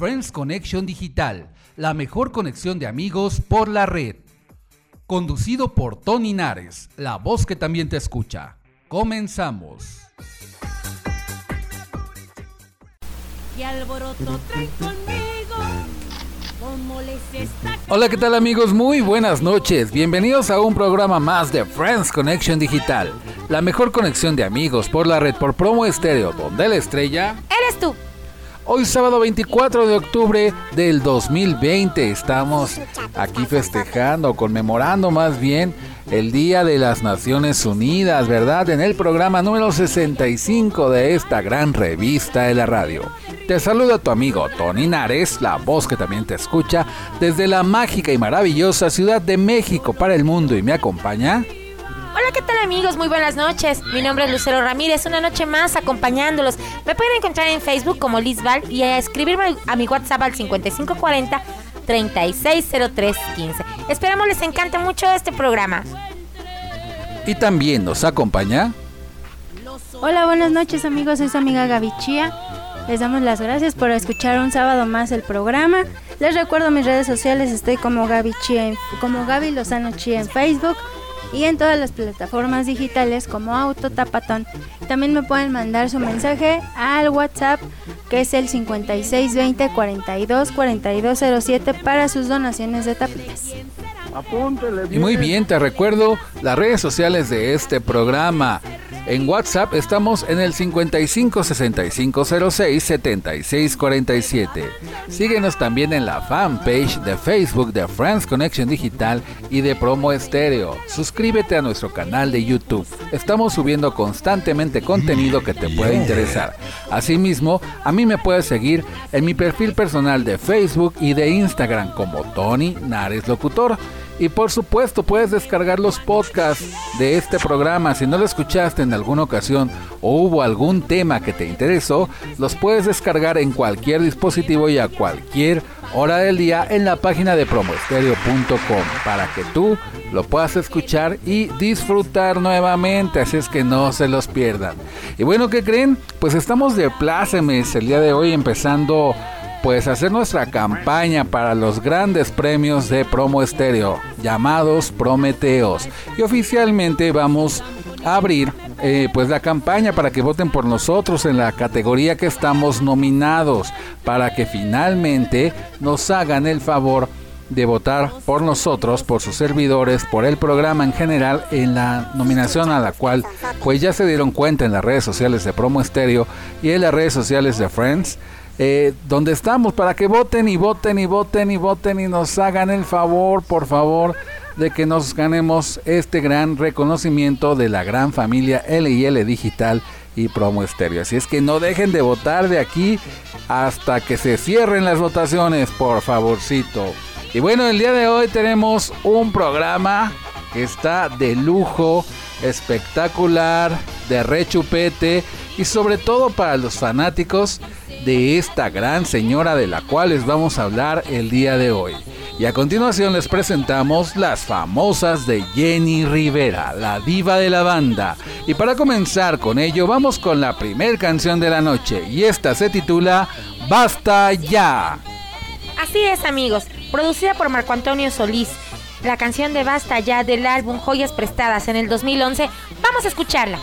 Friends Connection Digital, la mejor conexión de amigos por la red. Conducido por Tony Nares, la voz que también te escucha. Comenzamos. Hola, ¿qué tal amigos? Muy buenas noches. Bienvenidos a un programa más de Friends Connection Digital, la mejor conexión de amigos por la red por promo estéreo, donde la estrella eres tú. Hoy sábado 24 de octubre del 2020 estamos aquí festejando, conmemorando más bien el Día de las Naciones Unidas, ¿verdad? En el programa número 65 de esta gran revista de la radio. Te saluda tu amigo Tony Nares, la voz que también te escucha desde la mágica y maravillosa Ciudad de México para el mundo y me acompaña Hola, ¿qué tal amigos? Muy buenas noches. Mi nombre es Lucero Ramírez, una noche más acompañándolos. Me pueden encontrar en Facebook como Lizval y a escribirme a mi WhatsApp al 5540 360315. Esperamos les encante mucho este programa. Y también nos acompaña. Hola, buenas noches amigos, soy su amiga Gaby Chía. Les damos las gracias por escuchar un sábado más el programa. Les recuerdo mis redes sociales, estoy como Gaby Chía, como Gaby Lozano Chía en Facebook y en todas las plataformas digitales como Auto Tapatón. También me pueden mandar su mensaje al WhatsApp que es el 5620 42 4207 para sus donaciones de tapitas. Y muy bien, te recuerdo las redes sociales de este programa. En WhatsApp estamos en el 55 65 06 76 47. Síguenos también en la fanpage de Facebook de Friends Connection Digital y de Promo Estéreo. Suscríbete a nuestro canal de YouTube. Estamos subiendo constantemente contenido que te puede interesar. Asimismo, a mí me puedes seguir en mi perfil personal de Facebook y de Instagram como Tony Nares Locutor. Y por supuesto puedes descargar los podcasts de este programa. Si no lo escuchaste en alguna ocasión o hubo algún tema que te interesó, los puedes descargar en cualquier dispositivo y a cualquier hora del día en la página de promoestereo.com para que tú lo puedas escuchar y disfrutar nuevamente. Así es que no se los pierdan. Y bueno, ¿qué creen? Pues estamos de plácemes el día de hoy empezando pues hacer nuestra campaña para los grandes premios de promo estéreo llamados Prometeos. Y oficialmente vamos a abrir eh, pues la campaña para que voten por nosotros en la categoría que estamos nominados para que finalmente nos hagan el favor de votar por nosotros, por sus servidores, por el programa en general, en la nominación a la cual pues ya se dieron cuenta en las redes sociales de Promo Estéreo y en las redes sociales de Friends eh, donde estamos para que voten y voten y voten y voten y nos hagan el favor, por favor, de que nos ganemos este gran reconocimiento de la gran familia LIL Digital y Promo Estéreo. Así es que no dejen de votar de aquí hasta que se cierren las votaciones, por favorcito. Y bueno, el día de hoy tenemos un programa que está de lujo, espectacular, de rechupete y sobre todo para los fanáticos de esta gran señora de la cual les vamos a hablar el día de hoy. Y a continuación les presentamos las famosas de Jenny Rivera, la diva de la banda. Y para comenzar con ello vamos con la primer canción de la noche y esta se titula Basta ya. Así es amigos, producida por Marco Antonio Solís. La canción de Basta ya del álbum Joyas Prestadas en el 2011. Vamos a escucharla.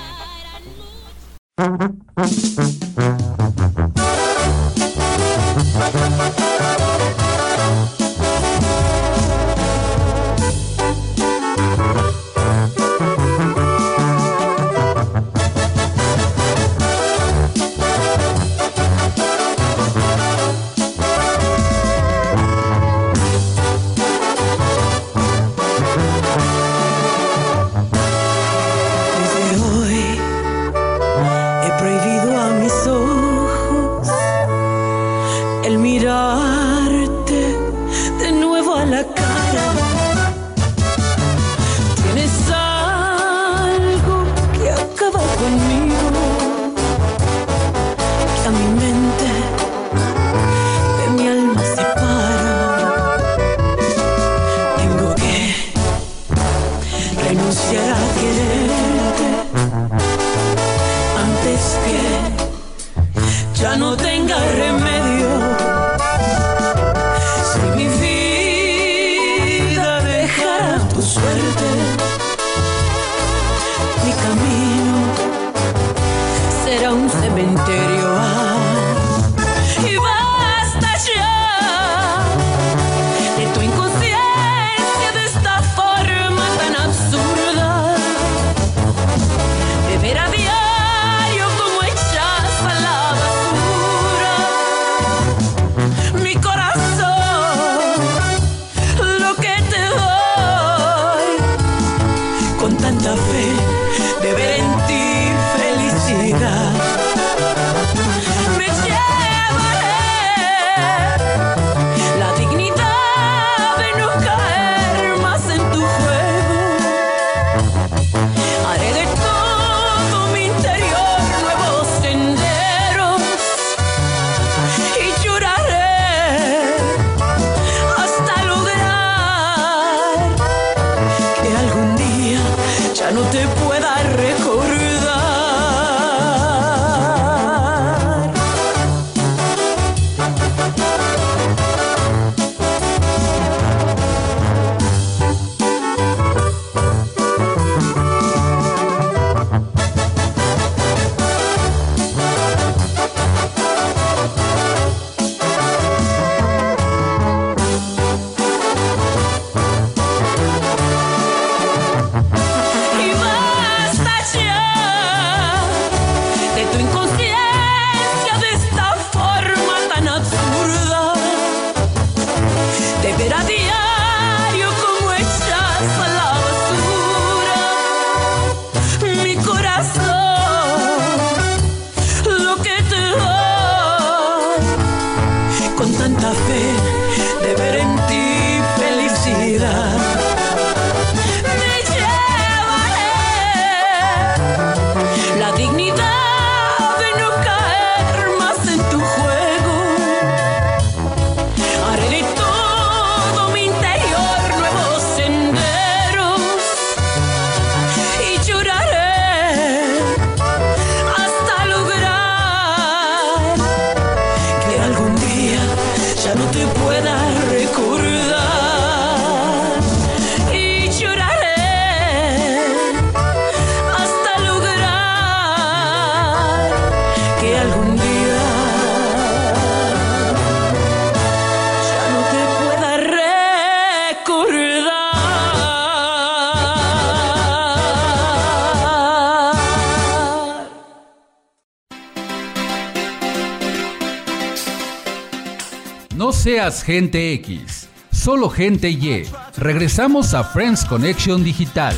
Gente X, solo gente Y. Regresamos a Friends Connection Digital.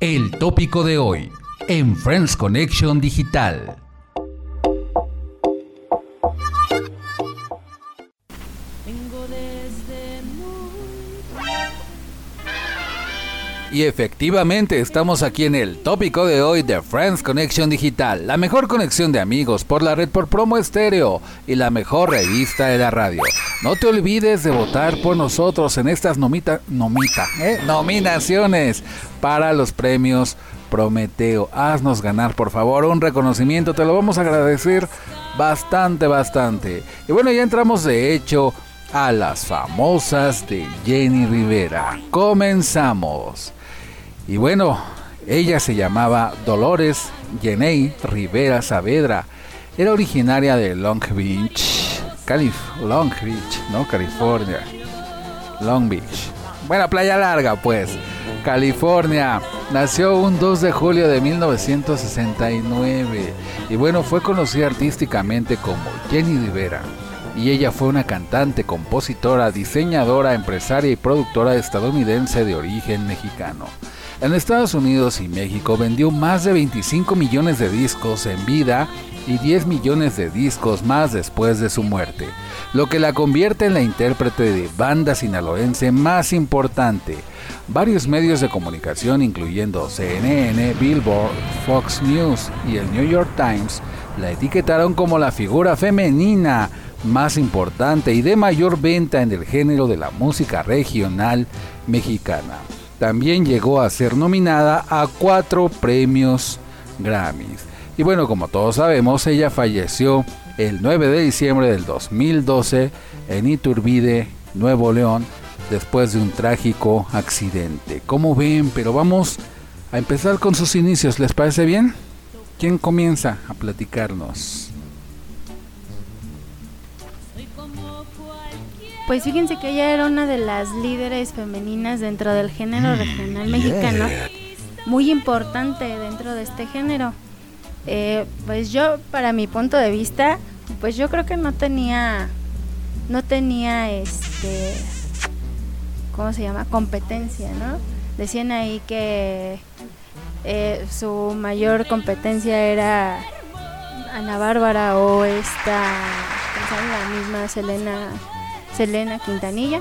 El tópico de hoy en Friends Connection Digital. Y efectivamente estamos aquí en el tópico de hoy de Friends Connection Digital, la mejor conexión de amigos por la red por promo estéreo y la mejor revista de la radio. No te olvides de votar por nosotros en estas nomita, nomita, ¿eh? nominaciones para los premios Prometeo. Haznos ganar por favor un reconocimiento, te lo vamos a agradecer bastante, bastante. Y bueno, ya entramos de hecho a las famosas de Jenny Rivera. Comenzamos. Y bueno, ella se llamaba Dolores Jenny Rivera Saavedra. Era originaria de Long Beach, Calif Long Beach, ¿no? California. Long Beach. Buena playa larga, pues. California. Nació un 2 de julio de 1969 y bueno, fue conocida artísticamente como Jenny Rivera. Y ella fue una cantante, compositora, diseñadora, empresaria y productora estadounidense de origen mexicano. En Estados Unidos y México vendió más de 25 millones de discos en vida y 10 millones de discos más después de su muerte, lo que la convierte en la intérprete de banda sinaloense más importante. Varios medios de comunicación, incluyendo CNN, Billboard, Fox News y el New York Times, la etiquetaron como la figura femenina más importante y de mayor venta en el género de la música regional mexicana. También llegó a ser nominada a cuatro premios Grammys. Y bueno, como todos sabemos, ella falleció el 9 de diciembre del 2012 en Iturbide, Nuevo León, después de un trágico accidente. Como ven, pero vamos a empezar con sus inicios, ¿les parece bien? ¿Quién comienza a platicarnos? Pues fíjense que ella era una de las líderes femeninas dentro del género mm, regional mexicano, muy importante dentro de este género. Eh, pues yo, para mi punto de vista, pues yo creo que no tenía, no tenía, este, ¿cómo se llama? Competencia, ¿no? Decían ahí que eh, su mayor competencia era Ana Bárbara o esta, la misma Selena Selena Quintanilla,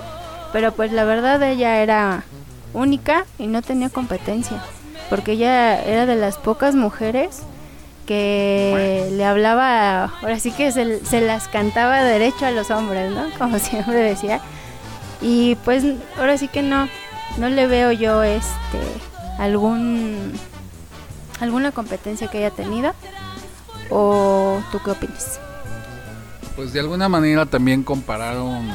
pero pues la verdad ella era única y no tenía competencia, porque ella era de las pocas mujeres que le hablaba, ahora sí que se, las cantaba derecho a los hombres, ¿no? Como siempre decía. Y pues ahora sí que no, no le veo yo este algún alguna competencia que haya tenido. ¿O tú qué opinas? Pues de alguna manera también compararon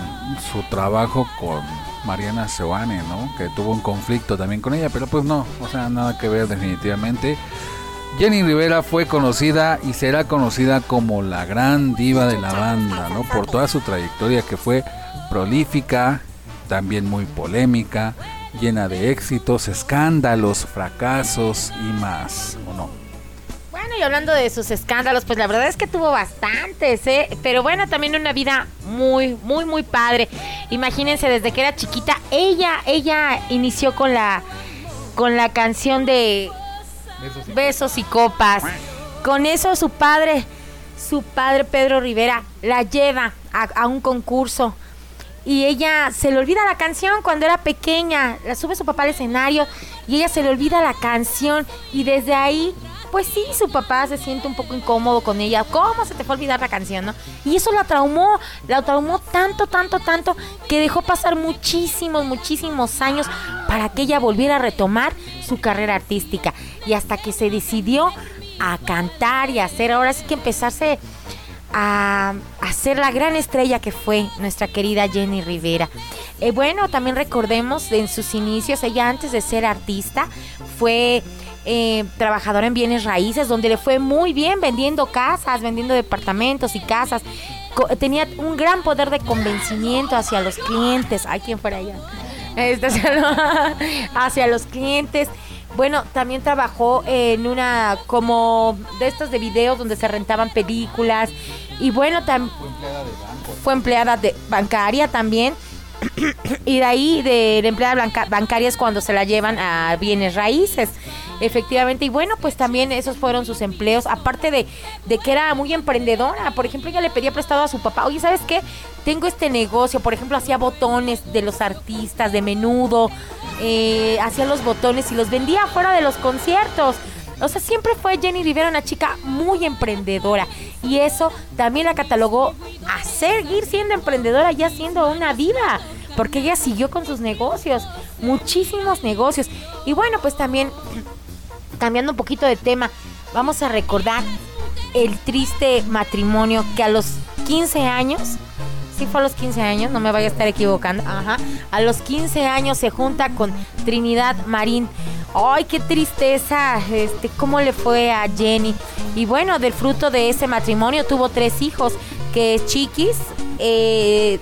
su trabajo con Mariana Seoane, ¿no? Que tuvo un conflicto también con ella, pero pues no, o sea, nada que ver definitivamente. Jenny Rivera fue conocida y será conocida como la gran diva de la banda, ¿no? Por toda su trayectoria que fue prolífica, también muy polémica, llena de éxitos, escándalos, fracasos y más, ¿o no? Y hablando de sus escándalos, pues la verdad es que tuvo bastantes, ¿eh? Pero bueno, también una vida muy, muy, muy padre. Imagínense, desde que era chiquita, ella, ella inició con la, con la canción de Besos y, Copas. Con eso su padre, su padre Pedro Rivera, la lleva a, a un concurso y ella se le olvida la canción cuando era pequeña, la sube su papá al escenario y ella se le olvida la canción y desde ahí pues sí, su papá se siente un poco incómodo con ella. ¿Cómo se te fue a olvidar la canción, no? Y eso la traumó, la traumó tanto, tanto, tanto, que dejó pasar muchísimos, muchísimos años para que ella volviera a retomar su carrera artística. Y hasta que se decidió a cantar y a hacer, ahora sí que empezarse a, ser la gran estrella que fue nuestra querida Jenny Rivera. Eh, bueno, también recordemos en sus inicios, ella antes de ser artista fue eh, trabajadora en bienes raíces, donde le fue muy bien vendiendo casas, vendiendo departamentos y casas. tenía un gran poder de convencimiento hacia los clientes. Ay, ¿quién fuera allá? Este, hacia los clientes. Bueno, también trabajó en una como de estos de videos donde se rentaban películas. Y bueno, también fue empleada de bancaria también. Y de ahí de, de empleada bancaria es cuando se la llevan a bienes raíces. Efectivamente, y bueno, pues también esos fueron sus empleos, aparte de, de que era muy emprendedora. Por ejemplo, ella le pedía prestado a su papá, oye, ¿sabes qué? Tengo este negocio, por ejemplo, hacía botones de los artistas, de menudo, eh, hacía los botones y los vendía fuera de los conciertos. O sea, siempre fue Jenny Rivera una chica muy emprendedora. Y eso también la catalogó a seguir siendo emprendedora, ya siendo una diva. Porque ella siguió con sus negocios, muchísimos negocios. Y bueno, pues también cambiando un poquito de tema, vamos a recordar el triste matrimonio que a los 15 años, sí fue a los 15 años, no me vaya a estar equivocando, ajá, a los 15 años se junta con Trinidad Marín. Ay, qué tristeza, este, cómo le fue a Jenny. Y bueno, del fruto de ese matrimonio tuvo tres hijos, que es Chiquis, eh,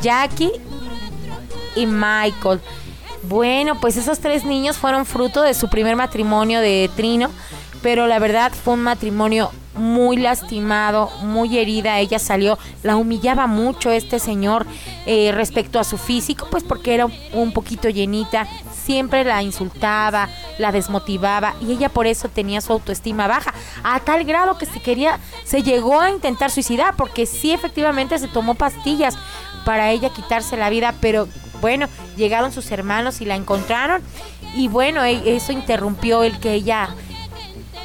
Jackie y Michael. Bueno, pues esos tres niños fueron fruto de su primer matrimonio de Trino, pero la verdad fue un matrimonio muy lastimado, muy herida. Ella salió, la humillaba mucho este señor eh, respecto a su físico, pues porque era un poquito llenita, siempre la insultaba, la desmotivaba y ella por eso tenía su autoestima baja, a tal grado que se quería, se llegó a intentar suicidar, porque sí efectivamente se tomó pastillas para ella quitarse la vida, pero bueno, llegaron sus hermanos y la encontraron. Y bueno, e, eso interrumpió el que ella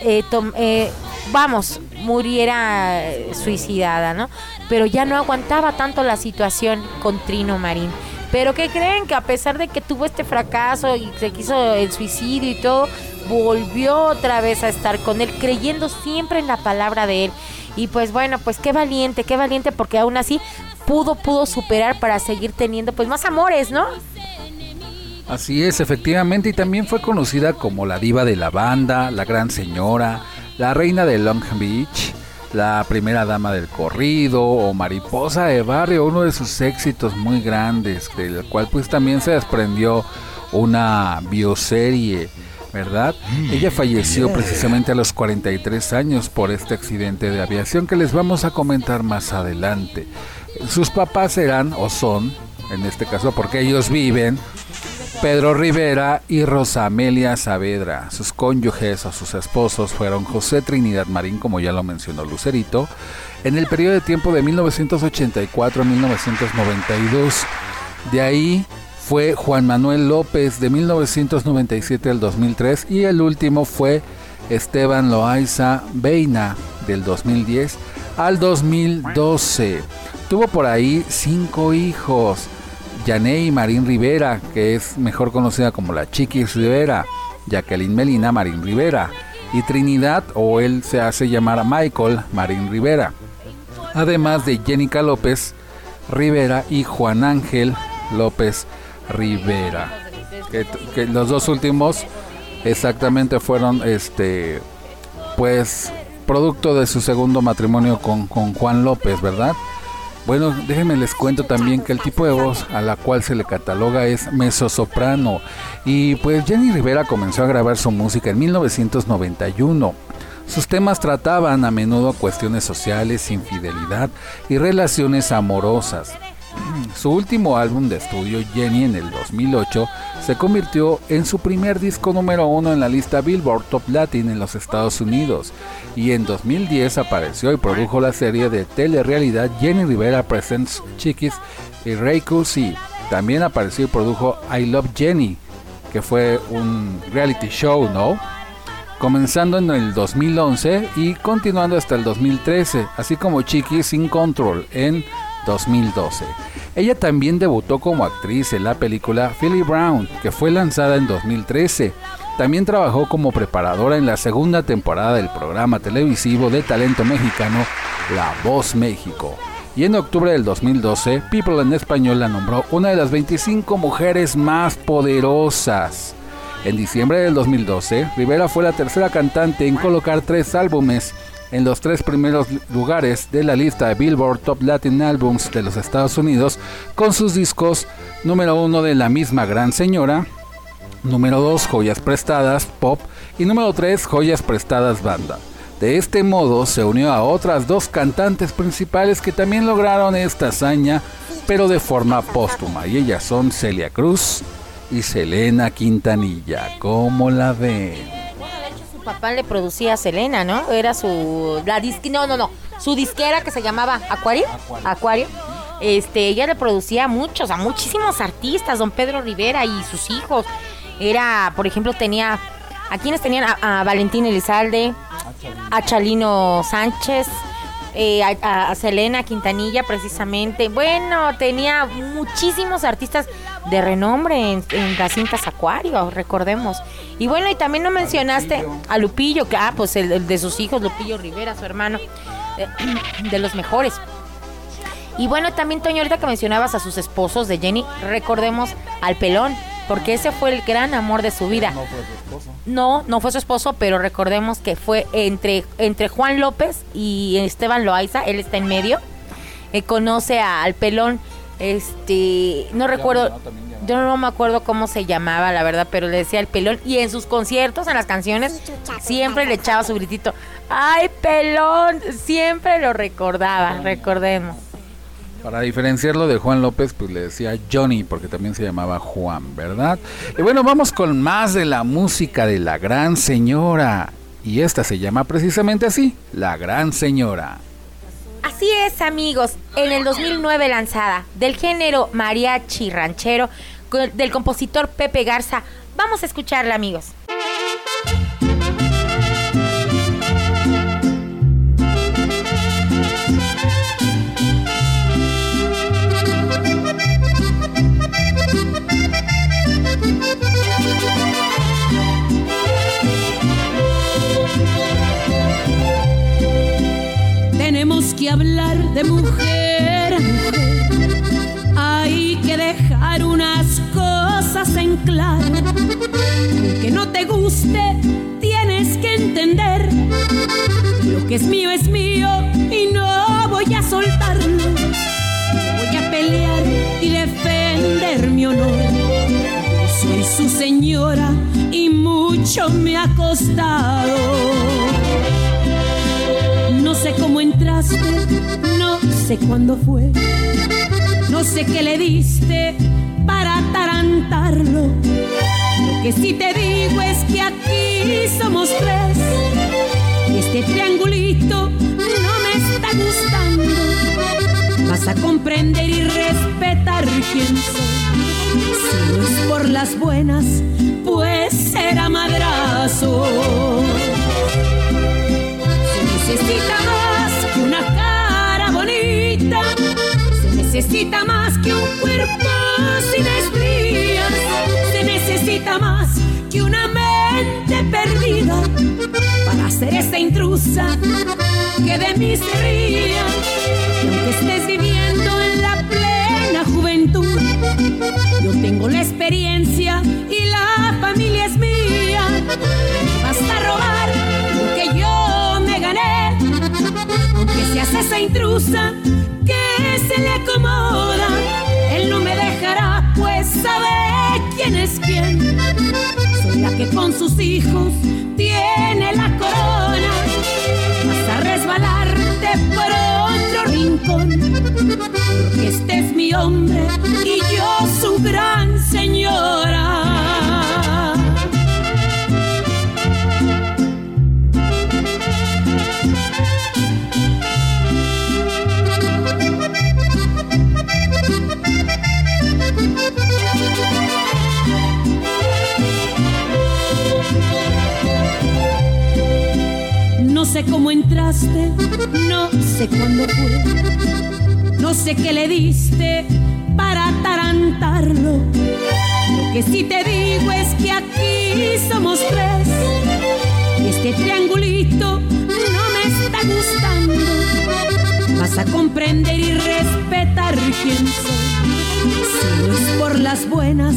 eh, eh, vamos, muriera suicidada, ¿no? Pero ya no aguantaba tanto la situación con Trino Marín. Pero ¿qué creen? Que a pesar de que tuvo este fracaso y se quiso el suicidio y todo, volvió otra vez a estar con él, creyendo siempre en la palabra de él. Y pues bueno, pues qué valiente, qué valiente, porque aún así pudo, pudo superar para seguir teniendo pues más amores, ¿no? Así es, efectivamente, y también fue conocida como la diva de la banda, la gran señora, la reina de Long Beach, la primera dama del corrido o mariposa de barrio, uno de sus éxitos muy grandes, del cual pues también se desprendió una bioserie, ¿verdad? Mm, Ella falleció precisamente a los 43 años por este accidente de aviación que les vamos a comentar más adelante. Sus papás eran o son, en este caso porque ellos viven, Pedro Rivera y Rosa Amelia Saavedra. Sus cónyuges o sus esposos fueron José Trinidad Marín, como ya lo mencionó Lucerito, en el periodo de tiempo de 1984 a 1992. De ahí fue Juan Manuel López de 1997 al 2003 y el último fue Esteban Loaiza Beina del 2010 al 2012. Tuvo por ahí cinco hijos. Yaney Marín Rivera, que es mejor conocida como la Chiquis Rivera, Jacqueline Melina Marín Rivera, y Trinidad, o él se hace llamar Michael Marín Rivera, además de Jenica López Rivera y Juan Ángel López Rivera. Que, los dos últimos exactamente fueron este pues producto de su segundo matrimonio con, con Juan López, ¿verdad? Bueno, déjenme les cuento también que el tipo de voz a la cual se le cataloga es mezzosoprano. Y pues Jenny Rivera comenzó a grabar su música en 1991. Sus temas trataban a menudo cuestiones sociales, infidelidad y relaciones amorosas. Su último álbum de estudio, Jenny, en el 2008, se convirtió en su primer disco número uno en la lista Billboard Top Latin en los Estados Unidos, y en 2010 apareció y produjo la serie de telerrealidad Jenny Rivera Presents Chiquis y Ray C. También apareció y produjo I Love Jenny, que fue un reality show, ¿no? Comenzando en el 2011 y continuando hasta el 2013, así como Chiquis in Control en 2012. Ella también debutó como actriz en la película Philly Brown, que fue lanzada en 2013. También trabajó como preparadora en la segunda temporada del programa televisivo de talento mexicano La Voz México. Y en octubre del 2012, People en Español la nombró una de las 25 mujeres más poderosas. En diciembre del 2012, Rivera fue la tercera cantante en colocar tres álbumes en los tres primeros lugares de la lista de Billboard Top Latin Albums de los Estados Unidos con sus discos número uno de la misma gran señora, número 2 Joyas Prestadas Pop y número 3 Joyas Prestadas Banda. De este modo se unió a otras dos cantantes principales que también lograron esta hazaña, pero de forma póstuma, y ellas son Celia Cruz y Selena Quintanilla. ¿Cómo la ven? Papá le producía a Selena, ¿no? Era su la no, no, no, su disquera que se llamaba Acuario, Acuario. Este, ella le producía a muchos, a muchísimos artistas, don Pedro Rivera y sus hijos. Era, por ejemplo, tenía a quienes tenían a, Valentín Elizalde, a Chalino Sánchez, eh, a, Selena Quintanilla precisamente. Bueno, tenía muchísimos artistas de renombre en, las cintas Acuario, recordemos. Y bueno, y también no mencionaste a Lupillo, que ah, pues el, de sus hijos, Lupillo Rivera, su hermano, eh, de los mejores. Y bueno, también Toño, ahorita que mencionabas a sus esposos de Jenny, recordemos al pelón, porque ese fue el gran amor de su vida. No fue su esposo. No, no fue su esposo, pero recordemos que fue entre, entre Juan López y Esteban Loaiza, él está en medio. Eh, conoce al pelón, este, no recuerdo, yo no me acuerdo cómo se llamaba, la verdad, pero le decía el pelón. Y en sus conciertos, en las canciones, siempre le echaba su gritito. ¡Ay, pelón! Siempre lo recordaba, recordemos. Para diferenciarlo de Juan López, pues le decía Johnny, porque también se llamaba Juan, ¿verdad? Y bueno, vamos con más de la música de la gran señora. Y esta se llama precisamente así, La Gran Señora. Así es, amigos, en el 2009 lanzada, del género mariachi ranchero, del compositor Pepe Garza. Vamos a escucharla, amigos. Que hablar de mujer. Hay que dejar unas cosas en claro. Que no te guste, tienes que entender. Lo que es mío es mío y no voy a soltarlo. Voy a pelear y defender mi honor. Soy su señora y mucho me ha costado cómo entraste, no sé cuándo fue, no sé qué le diste para atarantarlo. Lo que sí te digo es que aquí somos tres y este triangulito no me está gustando. Vas a comprender y respetar quién soy. Si no es por las buenas, pues será madrazo necesita necesita más que un cuerpo sin estrías, se necesita más que una mente perdida para ser esa intrusa que de mí se ría. Y aunque estés viviendo en la plena juventud, yo tengo la experiencia y la familia es mía. Basta robar lo que yo aunque seas esa intrusa se le acomoda, él no me dejará, pues sabe quién es quién. Soy la que con sus hijos tiene la corona. Vas a resbalarte por otro rincón, porque este es mi hombre y yo su gran señora. Sé cómo entraste, no sé cuándo fue, no sé qué le diste para atarantarlo. Lo que sí te digo es que aquí somos tres y este triangulito no me está gustando. Vas a comprender y respetar quién soy. Si no es por las buenas,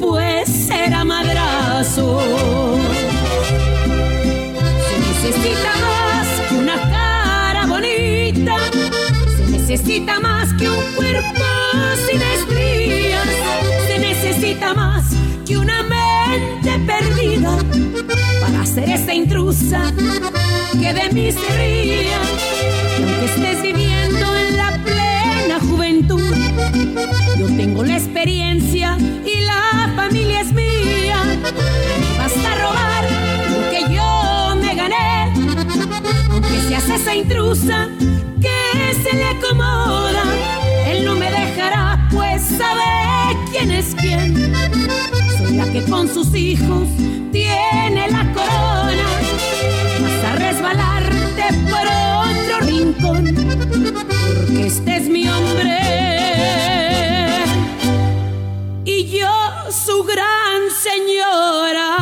pues será madrazo necesita necesita más que un cuerpo sin estrías, se necesita más que una mente perdida para ser esa intrusa que de mí se ría. Y aunque estés viviendo en la plena juventud, yo tengo la experiencia y la familia es mía. Basta robar lo que yo aunque seas esa intrusa se le acomoda, él no me dejará, pues sabe quién es quién. Soy la que con sus hijos tiene la corona. Vas a resbalarte por otro rincón, porque este es mi hombre. Y yo su gran señora.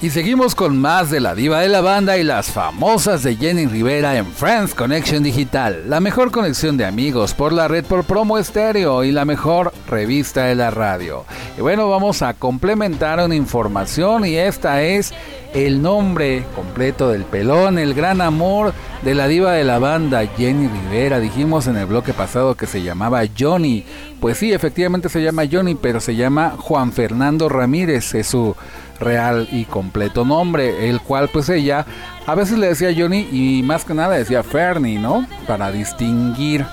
Y seguimos con más de la diva de la banda y las famosas de Jenny Rivera en Friends Connection Digital, la mejor conexión de amigos por la red por promo estéreo y la mejor revista de la radio. Y bueno, vamos a complementar una información y esta es el nombre completo del pelón, el gran amor de la diva de la banda Jenny Rivera. Dijimos en el bloque pasado que se llamaba Johnny. Pues sí, efectivamente se llama Johnny, pero se llama Juan Fernando Ramírez, es su real y completo nombre, el cual pues ella a veces le decía Johnny y más que nada decía Fernie, ¿no? Para distinguir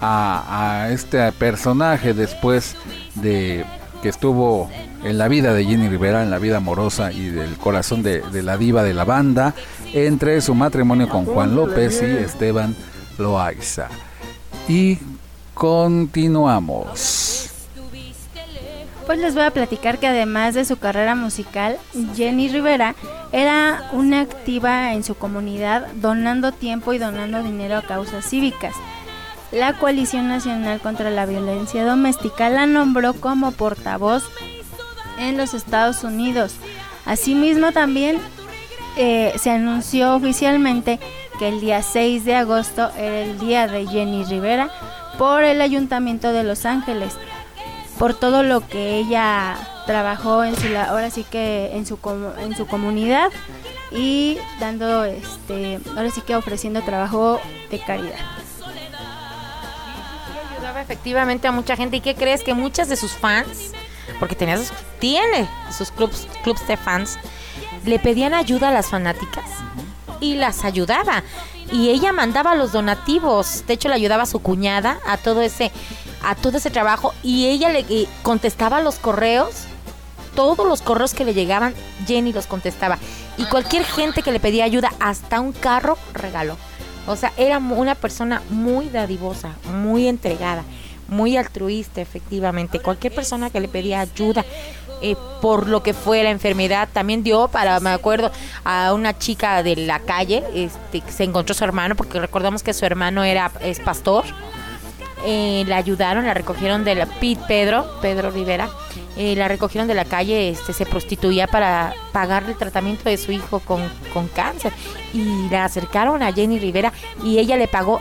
a, este personaje después de que estuvo en la vida de Jenny Rivera, en la vida amorosa y del corazón de, de la diva de la banda, entre su matrimonio con Juan López y Esteban Loaiza. Y continuamos. Pues les voy a platicar que además de su carrera musical, Jenny Rivera era una activa en su comunidad donando tiempo y donando dinero a causas cívicas. La Coalición Nacional contra la Violencia Doméstica la nombró como portavoz en los Estados Unidos. Asimismo también eh, se anunció oficialmente que el día 6 de agosto era el día de Jenny Rivera por el Ayuntamiento de Los Ángeles por todo lo que ella trabajó en su ahora sí que en su en su comunidad y dando este ahora sí que ofreciendo trabajo de caridad. Ayudaba efectivamente a mucha gente y qué crees que muchas de sus fans porque tenía sus, tiene sus clubs clubs de fans le pedían ayuda a las fanáticas y las ayudaba y ella mandaba los donativos de hecho le ayudaba a su cuñada a todo ese a todo ese trabajo y ella le eh, contestaba los correos, todos los correos que le llegaban, Jenny los contestaba. Y cualquier gente que le pedía ayuda, hasta un carro, regaló. O sea, era una persona muy dadivosa, muy entregada, muy altruista, efectivamente. Cualquier persona que le pedía ayuda, eh, por lo que fue la enfermedad. También dio para, me acuerdo, a una chica de la calle, este, se encontró su hermano, porque recordamos que su hermano era, es pastor. Eh, la ayudaron, la recogieron de la Pete Pedro, Pedro Rivera, eh, la recogieron de la calle, este, se prostituía para pagarle el tratamiento de su hijo con, con cáncer y la acercaron a Jenny Rivera y ella le pagó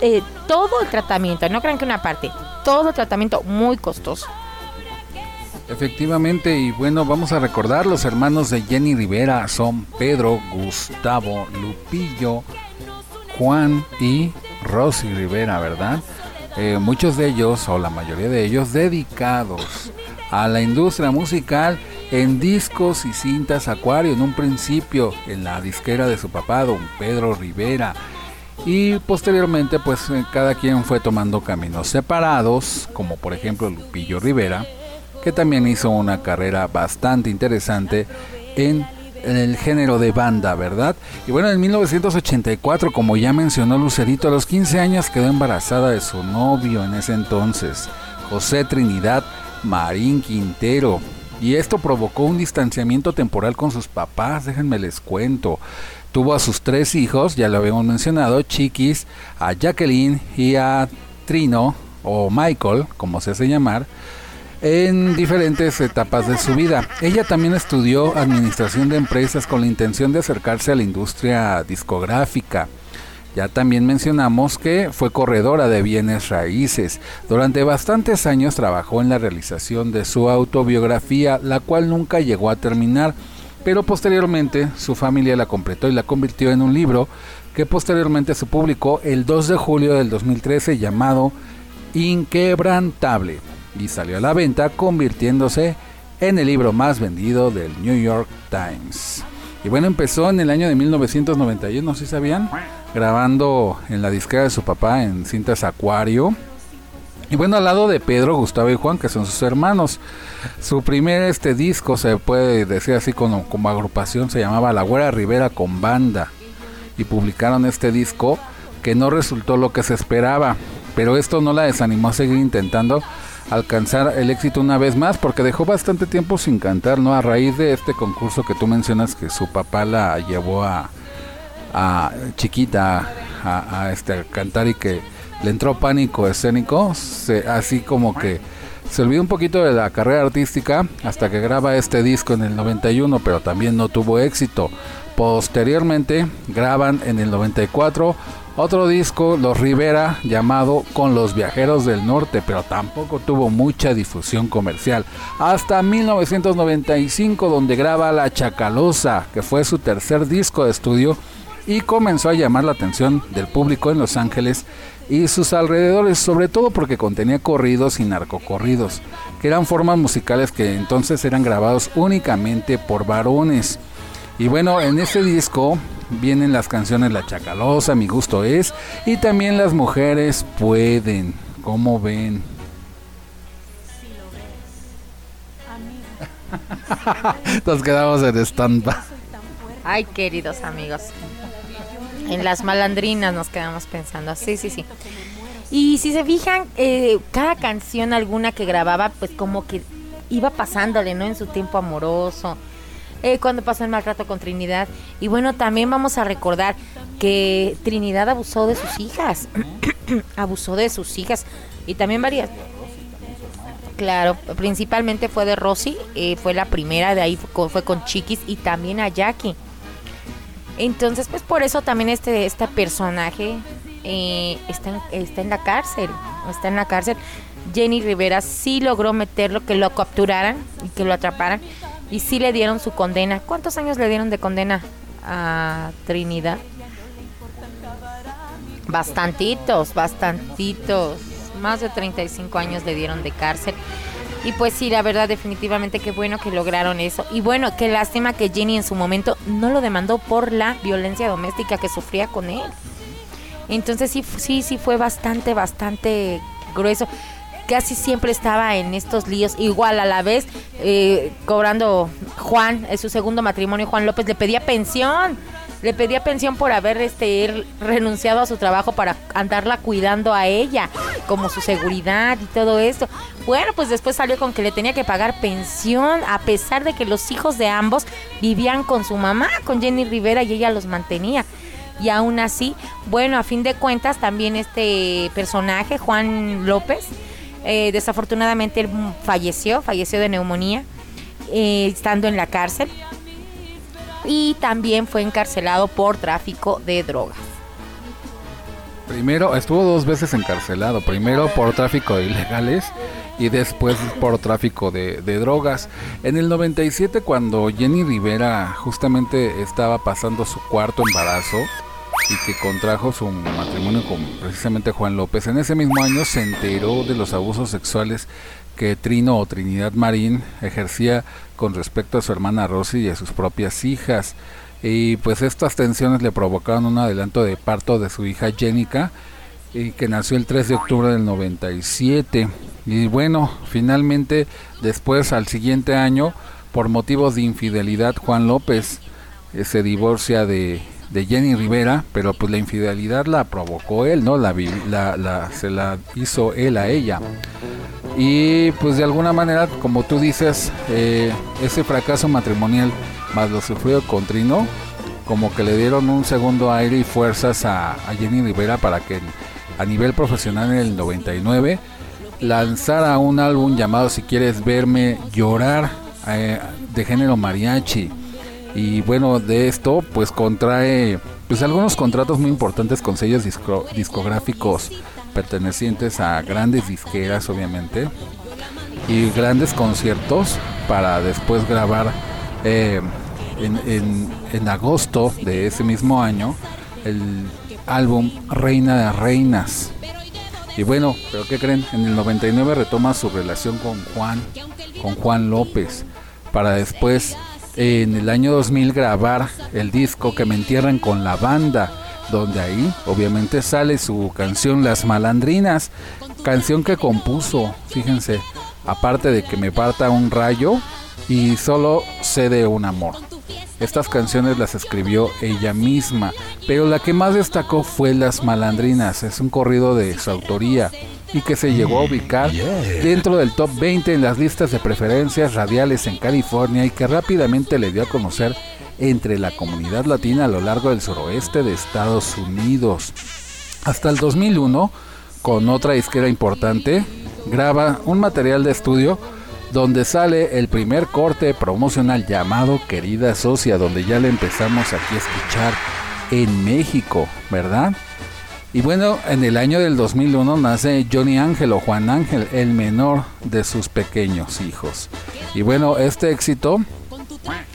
eh, todo el tratamiento, no crean que una parte, todo el tratamiento muy costoso. Efectivamente, y bueno, vamos a recordar, los hermanos de Jenny Rivera son Pedro, Gustavo, Lupillo, Juan y Rosy Rivera, ¿verdad? Eh, muchos de ellos, o la mayoría de ellos, dedicados a la industria musical en discos y cintas Acuario, en un principio en la disquera de su papá, don Pedro Rivera. Y posteriormente, pues eh, cada quien fue tomando caminos separados, como por ejemplo Lupillo Rivera, que también hizo una carrera bastante interesante en el género de banda, ¿verdad? Y bueno, en 1984, como ya mencionó Lucerito, a los 15 años quedó embarazada de su novio en ese entonces, José Trinidad Marín Quintero. Y esto provocó un distanciamiento temporal con sus papás, déjenme les cuento. Tuvo a sus tres hijos, ya lo habíamos mencionado, Chiquis, a Jacqueline y a Trino, o Michael, como se hace llamar, en diferentes etapas de su vida. Ella también estudió administración de empresas con la intención de acercarse a la industria discográfica. Ya también mencionamos que fue corredora de bienes raíces. Durante bastantes años trabajó en la realización de su autobiografía, la cual nunca llegó a terminar, pero posteriormente su familia la completó y la convirtió en un libro que posteriormente se publicó el 2 de julio del 2013 llamado Inquebrantable y salió a la venta convirtiéndose en el libro más vendido del New York Times. Y bueno, empezó en el año de 1991, no sé si sabían, grabando en la disquera de su papá en cintas Acuario. Y bueno, al lado de Pedro, Gustavo y Juan, que son sus hermanos. Su primer este disco, se puede decir así como, como agrupación, se llamaba La Güera Rivera con Banda. Y publicaron este disco que no resultó lo que se esperaba. Pero esto no la desanimó a seguir intentando alcanzar el éxito una vez más porque dejó bastante tiempo sin cantar, ¿no? A raíz de este concurso que tú mencionas que su papá la llevó a, a chiquita a, este, cantar y que le entró pánico escénico, así como que Se olvidó un poquito de la carrera artística hasta que graba este disco en el 91, pero también no tuvo éxito. Posteriormente graban en el 94 otro disco, Los Rivera, llamado Con los Viajeros del Norte, pero tampoco tuvo mucha difusión comercial. Hasta 1995, donde graba La Chacalosa, que fue su tercer disco de estudio y comenzó a llamar la atención del público en Los Ángeles y sus alrededores, sobre todo porque contenía corridos y narcocorridos, que eran formas musicales que entonces eran grabados únicamente por varones. Y bueno, en ese disco vienen las canciones La Chacalosa, Mi Gusto Es, y también Las Mujeres Pueden. ¿Cómo ven? Nos quedamos en stand Ay, queridos amigos. En las malandrinas nos quedamos pensando. Sí, sí, sí. Y si se fijan, eh, cada canción alguna que grababa, pues como que iba pasándole, ¿no? En su tiempo amoroso eh, cuando pasó el mal rato con Trinidad. Y bueno, también vamos a recordar que Trinidad abusó de sus hijas. abusó de sus hijas. Y también varias. Claro, principalmente fue de Rosy, eh, fue la primera, de ahí fue con, Chiquis y también a Jackie. Entonces, pues por eso también este, este personaje eh, está, está en la cárcel, está en la cárcel. Jenny Rivera sí logró meterlo, que lo capturaran y que lo atraparan y sí le dieron su condena. ¿Cuántos años le dieron de condena a Trinidad? Bastantitos, bastantitos. Más de 35 años le dieron de cárcel. Y pues sí, la verdad, definitivamente qué bueno que lograron eso. Y bueno, qué lástima que Jenny en su momento no lo demandó por la violencia doméstica que sufría con él. Entonces sí, sí, sí fue bastante, bastante grueso casi siempre estaba en estos líos. Igual a la vez, eh, cobrando Juan, en su segundo matrimonio, Juan López, le pedía pensión. Le pedía pensión por haber este, renunciado a su trabajo para andarla cuidando a ella, como su seguridad y todo esto. Bueno, pues después salió con que le tenía que pagar pensión, a pesar de que los hijos de ambos vivían con su mamá, con Jenny Rivera, y ella los mantenía y aún así, bueno, a fin de cuentas también este personaje, Juan López, eh, desafortunadamente él falleció, falleció de neumonía, eh, estando en la cárcel. Y también fue encarcelado por tráfico de drogas. Primero, estuvo dos veces encarcelado. Primero por tráfico de ilegales y después por tráfico de, de, drogas. En el 97, cuando Jenny Rivera justamente estaba pasando su cuarto embarazo, y que contrajo su matrimonio con precisamente Juan López. En ese mismo año se enteró de los abusos sexuales que Trino o Trinidad Marín ejercía con respecto a su hermana Rosy y a sus propias hijas. Y pues estas tensiones le provocaron un adelanto de parto de su hija Jenica, y que nació el 3 de octubre del 97. Y bueno, finalmente después al siguiente año, por motivos de infidelidad, Juan López eh, se divorcia de de Jenny Rivera, pero pues la infidelidad la provocó él, ¿no? La, la, se la hizo él a ella. Y pues de alguna manera, como tú dices, eh, ese fracaso matrimonial más lo sufrido con Trino, como que le dieron un segundo aire y fuerzas a, Jenny Rivera para que a nivel profesional en el 99 lanzara un álbum llamado Si quieres verme llorar eh, de género mariachi y bueno, de esto pues contrae pues algunos contratos muy importantes con sellos discográficos pertenecientes a grandes disqueras obviamente y grandes conciertos para después grabar eh, en, en, agosto de ese mismo año el álbum Reina de Reinas. Y bueno, pero ¿qué creen? En el 99 retoma su relación con Juan, con Juan López, para después en el año 2000 grabar el disco que me entierran con la banda, donde ahí obviamente sale su canción Las Malandrinas, canción que compuso, fíjense, aparte de que me parta un rayo y solo sé de un amor. Estas canciones las escribió ella misma, pero la que más destacó fue Las Malandrinas, es un corrido de su autoría y que se llegó a ubicar dentro del top 20 en las listas de preferencias radiales en California y que rápidamente le dio a conocer entre la comunidad latina a lo largo del suroeste de Estados Unidos. Hasta el 2001, con otra disquera importante, graba un material de estudio donde sale el primer corte promocional llamado Querida Socia, donde ya le empezamos aquí a escuchar en México, ¿verdad? Y bueno, en el año del 2001 nace Johnny Ángel o Juan Ángel, el menor de sus pequeños hijos. Y bueno, este éxito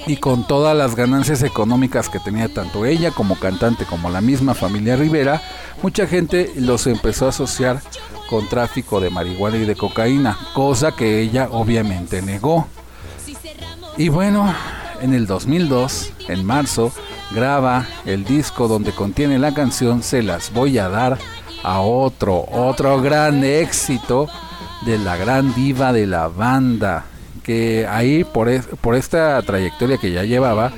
y con todas las ganancias económicas que tenía tanto ella como cantante como la misma familia Rivera, mucha gente los empezó a asociar con tráfico de marihuana y de cocaína, cosa que ella obviamente negó. Y bueno, en el 2002, en marzo, graba el disco donde contiene la canción Se las voy a dar a otro, otro gran éxito de la gran diva de la banda, que ahí por, por esta trayectoria que ya llevaba,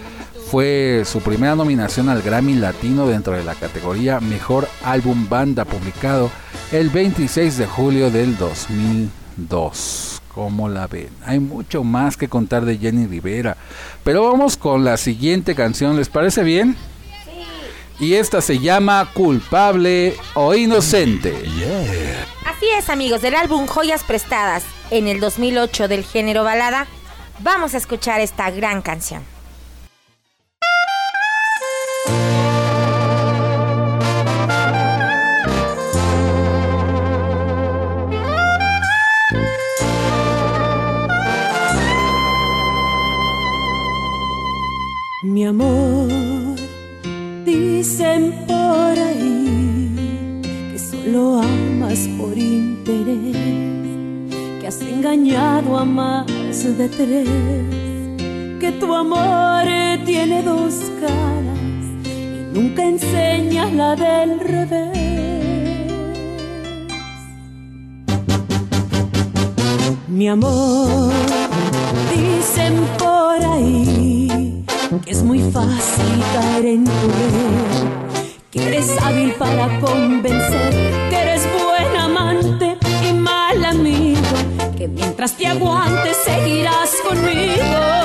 fue su primera nominación al Grammy Latino dentro de la categoría Mejor Álbum Banda publicado el 26 de julio del 2002. ¿Cómo la ven? Hay mucho más que contar de Jenny Rivera. Pero vamos con la siguiente canción, ¿les parece bien? Y esta se llama Culpable o Inocente. Así es, amigos, del álbum Joyas Prestadas en el 2008 del género balada, vamos a escuchar esta gran canción. Mi amor, dicen por ahí que solo amas por interés, que has engañado a más de tres, que tu amor tiene dos caras y nunca enseñas la del revés. Mi amor, dicen por ahí que es muy fácil caer en tu red, que eres hábil para convencer, que eres buen amante y mal amigo, que mientras te aguantes seguirás conmigo.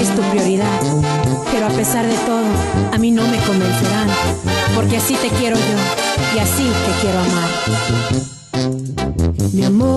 Es tu prioridad, pero a pesar de todo, a mí no me convencerán, porque así te quiero yo y así te quiero amar. Mi amor,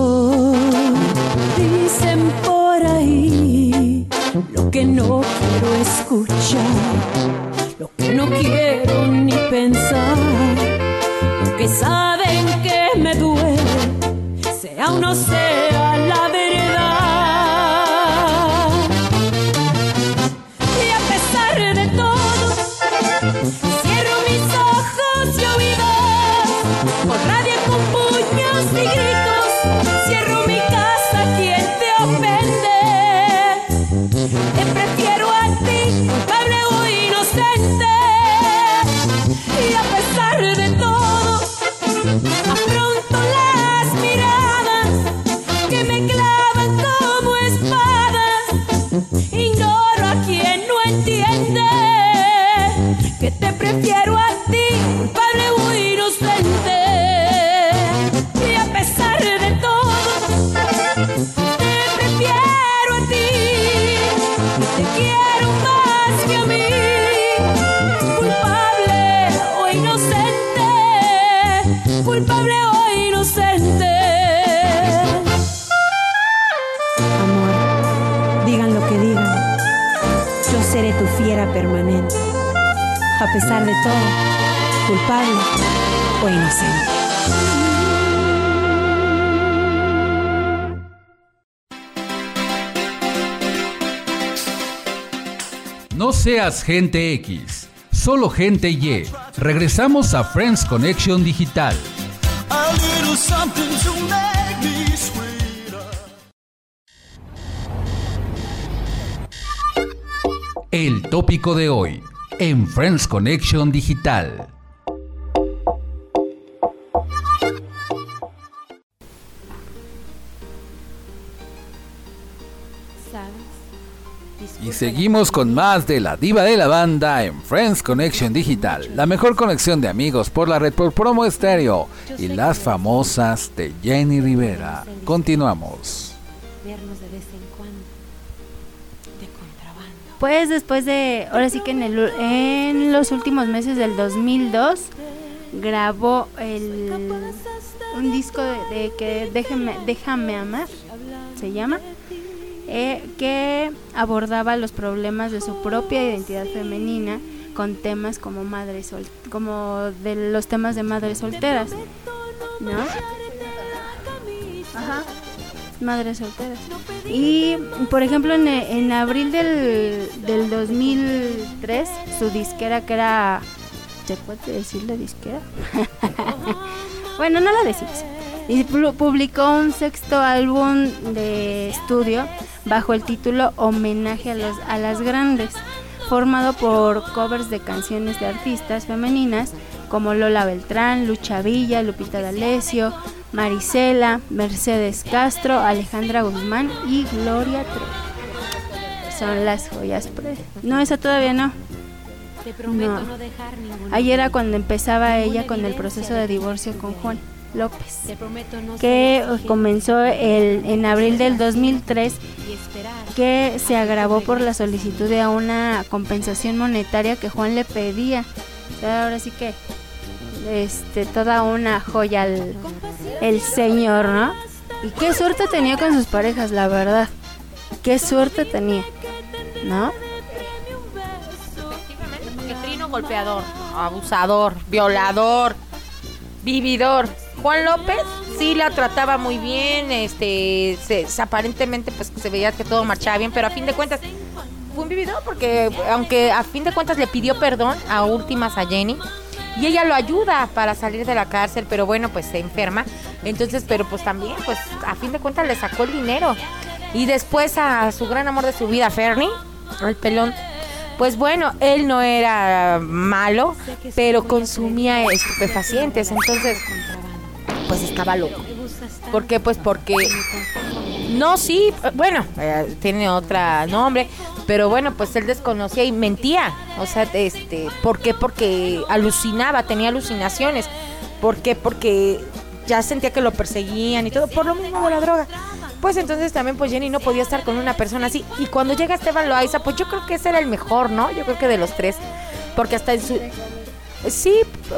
permanente a pesar de todo, culpable o inocente. No seas gente X. Solo gente Y. Regresamos a Friends Connection Digital. El tópico de hoy en Friends Connection Digital. Y seguimos con más de la diva de la banda en Friends Connection Digital, la mejor conexión de amigos por la red por promo estéreo y las famosas de Jenny Rivera. Continuamos. Pues después de, ahora sí que en, el, en los últimos meses del 2002 grabó el, un disco de, que déjame, déjame amar, se llama eh, que abordaba los problemas de su propia identidad femenina con temas como madre sol como de los temas de madres solteras, ¿no? Ajá. Madres solteras. Y por ejemplo en, en abril del, del 2003 su disquera que era ¿se puede decir la disquera? bueno, no la decimos. Y publicó un sexto álbum de estudio bajo el título Homenaje a, los, a las Grandes, formado por covers de canciones de artistas femeninas como Lola Beltrán, Lucha Villa, Lupita D'Alessio, Marisela, Mercedes Castro, Alejandra Guzmán y Gloria Trevi. Son las joyas. Pre no, esa todavía no. no. Ayer era cuando empezaba ella con el proceso de divorcio con Juan. López, que comenzó el, en abril del 2003, que se agravó por la solicitud de una compensación monetaria que Juan le pedía. ahora sí que este toda una joya el, el señor, ¿no? Y qué suerte tenía con sus parejas, la verdad. Qué suerte tenía, ¿no? Efectivamente, porque Trino golpeador, abusador, violador, vividor. Juan López sí la trataba muy bien, este, aparentemente pues se veía que todo marchaba bien, pero a fin de cuentas fue un vividor porque aunque a fin de cuentas le pidió perdón a últimas a Jenny y ella lo ayuda para salir de la cárcel, pero bueno, pues se enferma. Entonces, pero pues también, pues a fin de cuentas le sacó el dinero. Y después a su gran amor de su vida, Fernie, el pelón, pues bueno, él no era malo, pero consumía estupefacientes, entonces pues estaba loco. ¿Por qué? Pues porque... No, sí, bueno, eh, tiene otro nombre, pero bueno, pues él desconocía y mentía. O sea, este, ¿por qué? Porque alucinaba, tenía alucinaciones. ¿Por qué? Porque ya sentía que lo perseguían y todo, por lo mismo de la droga. Pues entonces también pues Jenny no podía estar con una persona así. Y cuando llega Esteban Loaiza, pues yo creo que ese era el mejor, ¿no? Yo creo que de los tres. Porque hasta en su Sí,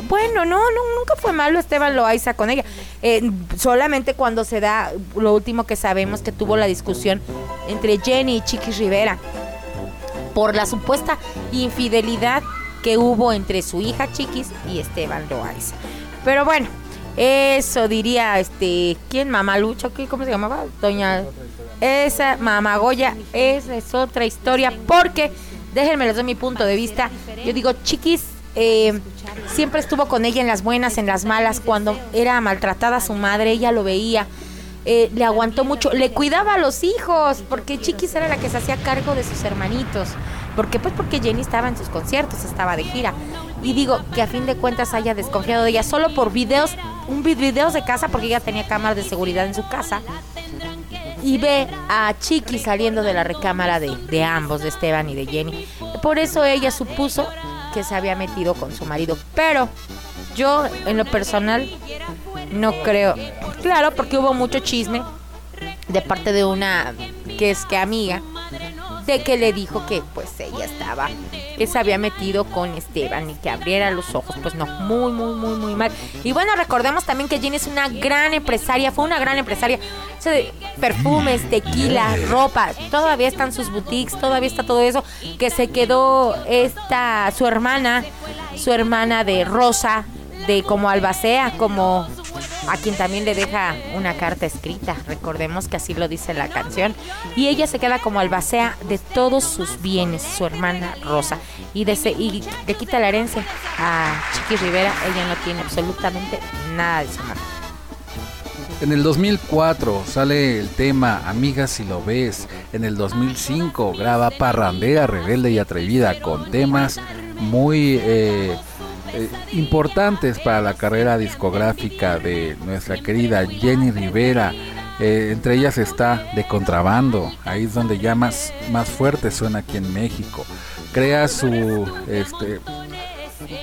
bueno, no, nunca fue malo Esteban Loaiza con ella. Eh, solamente cuando se da lo último que sabemos que tuvo la discusión entre Jenny y Chiquis Rivera por la supuesta infidelidad que hubo entre su hija Chiquis y Esteban Loaiza. Pero bueno, eso diría este, ¿quién? Mamalucha, ¿cómo se llamaba? Doña esa Mamagoya, esa es otra historia porque déjenme les doy mi punto de vista. Yo digo, Chiquis eh, siempre estuvo con ella en las buenas, en las malas. Cuando era maltratada su madre, ella lo veía. Eh, le aguantó mucho, le cuidaba a los hijos, porque Chiquis era la que se hacía cargo de sus hermanitos. porque Pues porque Jenny estaba en sus conciertos, estaba de gira. Y digo que a fin de cuentas haya desconfiado de ella solo por videos, un videos de casa, porque ella tenía cámaras de seguridad en su casa. Y ve a Chiqui saliendo de la recámara de, de ambos, de Esteban y de Jenny. Por eso ella supuso que se había metido con su marido. Pero yo, en lo personal, no creo. Claro, porque hubo mucho chisme de parte de una que es que amiga de que le dijo que pues ella estaba que se había metido con Esteban y que abriera los ojos pues no muy muy muy muy mal. Y bueno recordemos también que Jenny es una gran empresaria fue una gran empresaria. Perfumes tequila ropa todavía están sus boutiques todavía está todo eso que se quedó esta su hermana su hermana de Rosa de como albacea como a quien también le deja una carta escrita, recordemos que así lo dice la canción, y ella se queda como albacea de todos sus bienes, su hermana Rosa, y, y le quita la herencia a Chiqui Rivera, ella no tiene absolutamente nada de su madre. En el 2004 sale el tema Amiga si lo ves. En el 2005 graba Parrandera, Rebelde y Atrevida con temas muy eh, eh, importantes para la carrera discográfica de nuestra querida Jenny Rivera. Eh, entre ellas está De Contrabando, ahí es donde ya más, más fuerte suena aquí en México. Crea su, este,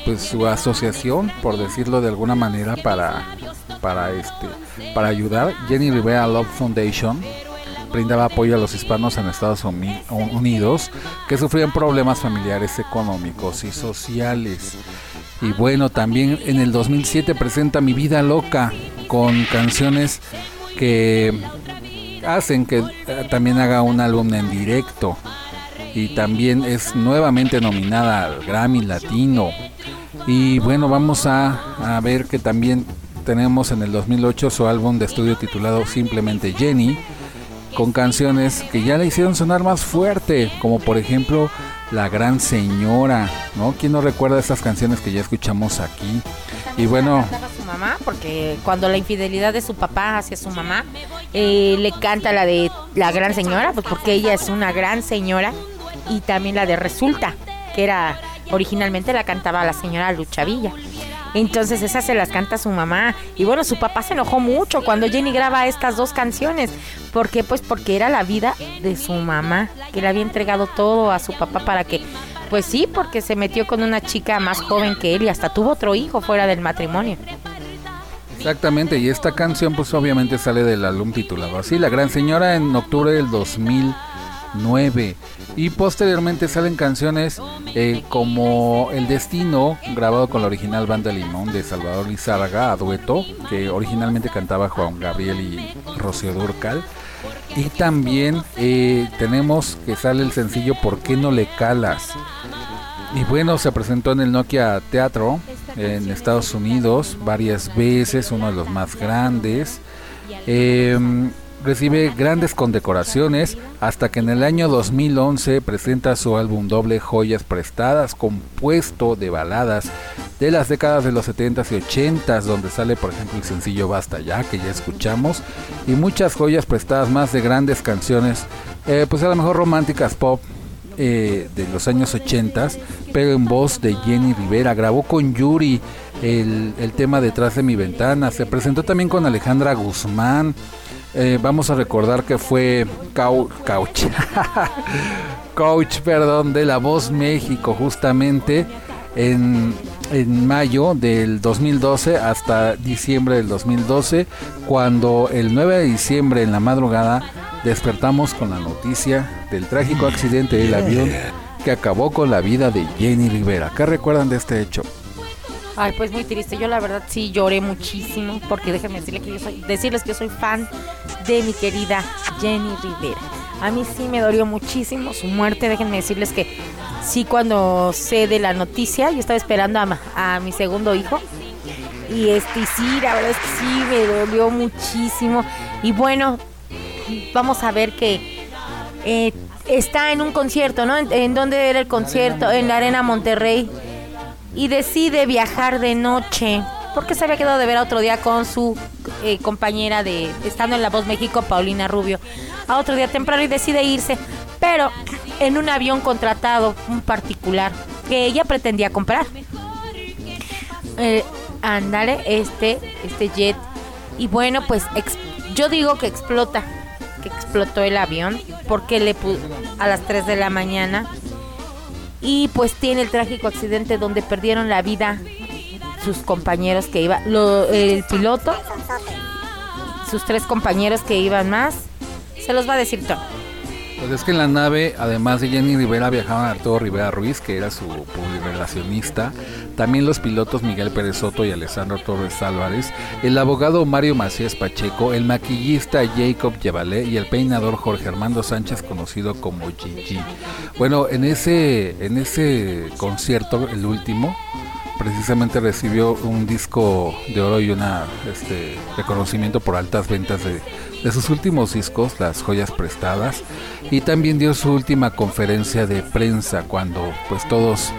pues su asociación, por decirlo de alguna manera, para, para, este, para ayudar. Jenny Rivera Love Foundation brindaba apoyo a los hispanos en Estados Unidos que sufrían problemas familiares, económicos y sociales. Y bueno, también en el 2007 presenta Mi Vida Loca con canciones que hacen que eh, también haga un álbum en directo. Y también es nuevamente nominada al Grammy Latino. Y bueno, vamos a, a ver que también tenemos en el 2008 su álbum de estudio titulado Simplemente Jenny, con canciones que ya le hicieron sonar más fuerte, como por ejemplo La Gran Señora, ¿no? ¿Quién no recuerda estas canciones que ya escuchamos aquí? Y bueno... su mamá, porque cuando la infidelidad de su papá hacia su mamá, eh, le canta la de La Gran Señora, pues porque ella es una gran señora, y también la de Resulta, que era originalmente la cantaba la señora Lucha Villa. Entonces esas se las canta su mamá. Y bueno, su papá se enojó mucho cuando Jenny graba estas dos canciones. ¿Por qué? Pues porque era la vida de su mamá, que le había entregado todo a su papá para que... Pues sí, porque se metió con una chica más joven que él y hasta tuvo otro hijo fuera del matrimonio. Exactamente, y esta canción pues obviamente sale del álbum titulado así, La Gran Señora en octubre del 2000 9. Y posteriormente salen canciones eh, como El Destino, grabado con la original banda Limón de Salvador Lizárraga a dueto, que originalmente cantaba Juan Gabriel y Rocío Durcal. Y también eh, tenemos que sale el sencillo ¿Por qué no le calas? Y bueno, se presentó en el Nokia Teatro en Estados Unidos varias veces, uno de los más grandes. Eh, recibe grandes condecoraciones hasta que en el año 2011 presenta su álbum doble Joyas Prestadas, compuesto de baladas de las décadas de los 70s y 80s, donde sale por ejemplo el sencillo Basta Ya, que ya escuchamos, y muchas joyas prestadas más de grandes canciones, eh, pues a lo mejor románticas pop. Eh, de los años 80, pero en voz de Jenny Rivera. Grabó con Yuri el, el tema Detrás de mi ventana. Se presentó también con Alejandra Guzmán. Eh, vamos a recordar que fue Couch, coach perdón, de La Voz México justamente en, en, mayo del 2012 hasta diciembre del 2012, cuando el 9 de diciembre en la madrugada despertamos con la noticia del trágico accidente del avión que acabó con la vida de Jenny Rivera. ¿Qué recuerdan de este hecho? Ay, pues muy triste. Yo la verdad sí lloré muchísimo porque déjenme decirles que yo soy, decirles que soy fan de mi querida Jenny Rivera. A mí sí me dolió muchísimo su muerte. Déjenme decirles que sí cuando sé de la noticia, yo estaba esperando a, mi segundo hijo. Y este sí, la verdad es que sí me dolió muchísimo. Y bueno, vamos a ver que eh, está en un concierto, ¿no? ¿En, en dónde era el concierto? En la Arena Monterrey y decide viajar de noche porque se había quedado de ver otro día con su eh, compañera de estando en La Voz México, Paulina Rubio, a otro día temprano y decide irse, pero en un avión contratado, un particular, que ella pretendía comprar. Eh, este, este jet. Y bueno, pues yo digo que explota, que explotó el avión, porque le a las 3 de la mañana y pues tiene el trágico accidente donde perdieron la vida sus compañeros que iban, el piloto, sus tres compañeros que iban más, se los va a decir todo. Pues es que en la nave, además de Jenny Rivera, viajaban Arturo Rivera Ruiz, que era su relacionista, también los pilotos Miguel Pérez Soto y Alessandro Torres Álvarez, el abogado Mario Macías Pacheco, el maquillista Jacob Llevalé y el peinador Jorge Armando Sánchez, conocido como Gigi. Bueno, en ese, en ese concierto, el último, precisamente recibió un disco de oro y un este, reconocimiento por altas ventas de, de sus últimos discos, Las Joyas Prestadas, y también dio su última conferencia de prensa cuando pues todos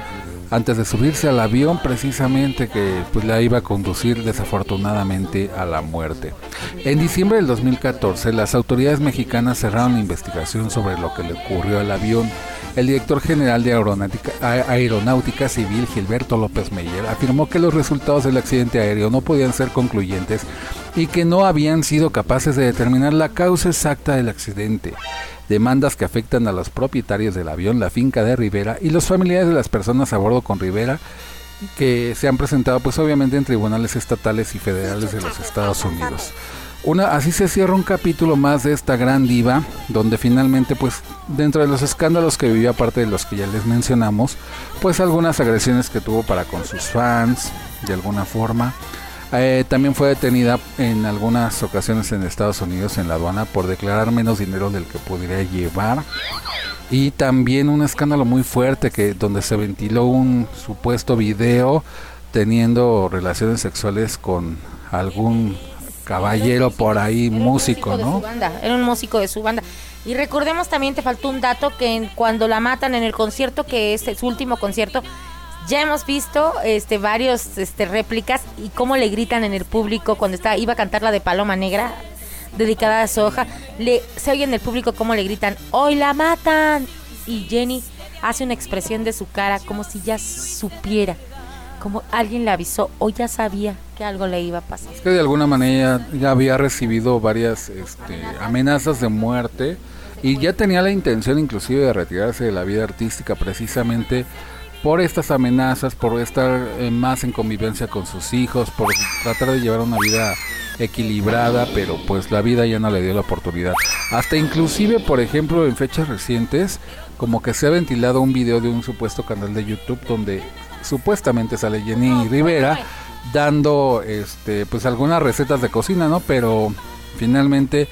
antes de subirse al avión precisamente que pues la iba a conducir desafortunadamente a la muerte. En diciembre del 2014 las autoridades mexicanas cerraron la investigación sobre lo que le ocurrió al avión. El director general de Aeronáutica, Civil, Gilberto López Meyer, afirmó que los resultados del accidente aéreo no podían ser concluyentes y que no habían sido capaces de determinar la causa exacta del accidente demandas que afectan a los propietarios del avión, la finca de Rivera y los familiares de las personas a bordo con Rivera que se han presentado pues obviamente en tribunales estatales y federales de los Estados Unidos. Una, así se cierra un capítulo más de esta gran diva, donde finalmente, pues, dentro de los escándalos que vivió, aparte de los que ya les mencionamos, pues algunas agresiones que tuvo para con sus fans, de alguna forma, eh, también fue detenida en algunas ocasiones en Estados Unidos en la aduana por declarar menos dinero del que podría llevar. Y también un escándalo muy fuerte que donde se ventiló un supuesto video teniendo relaciones sexuales con algún caballero por ahí, músico, ¿no? Era un músico de su banda. Y recordemos también, te faltó un dato, que cuando la matan en el concierto, que es su último concierto, ya hemos visto este varios este réplicas y cómo le gritan en el público cuando está iba a cantar la de Paloma Negra dedicada a su hoja, le se oye en el público cómo le gritan, "Hoy la matan." Y Jenny hace una expresión de su cara como si ya supiera, como alguien le avisó o ya sabía que algo le iba a pasar. Es que de alguna manera ya había recibido varias este, amenazas de muerte y ya tenía la intención inclusive de retirarse de la vida artística precisamente por estas amenazas, por estar eh, más en convivencia con sus hijos, por tratar de llevar una vida equilibrada, pero pues la vida ya no le dio la oportunidad. Hasta inclusive, por ejemplo, en fechas recientes, como que se ha ventilado un video de un supuesto canal de YouTube donde supuestamente sale Jenny Rivera dando este pues algunas recetas de cocina, ¿no? Pero finalmente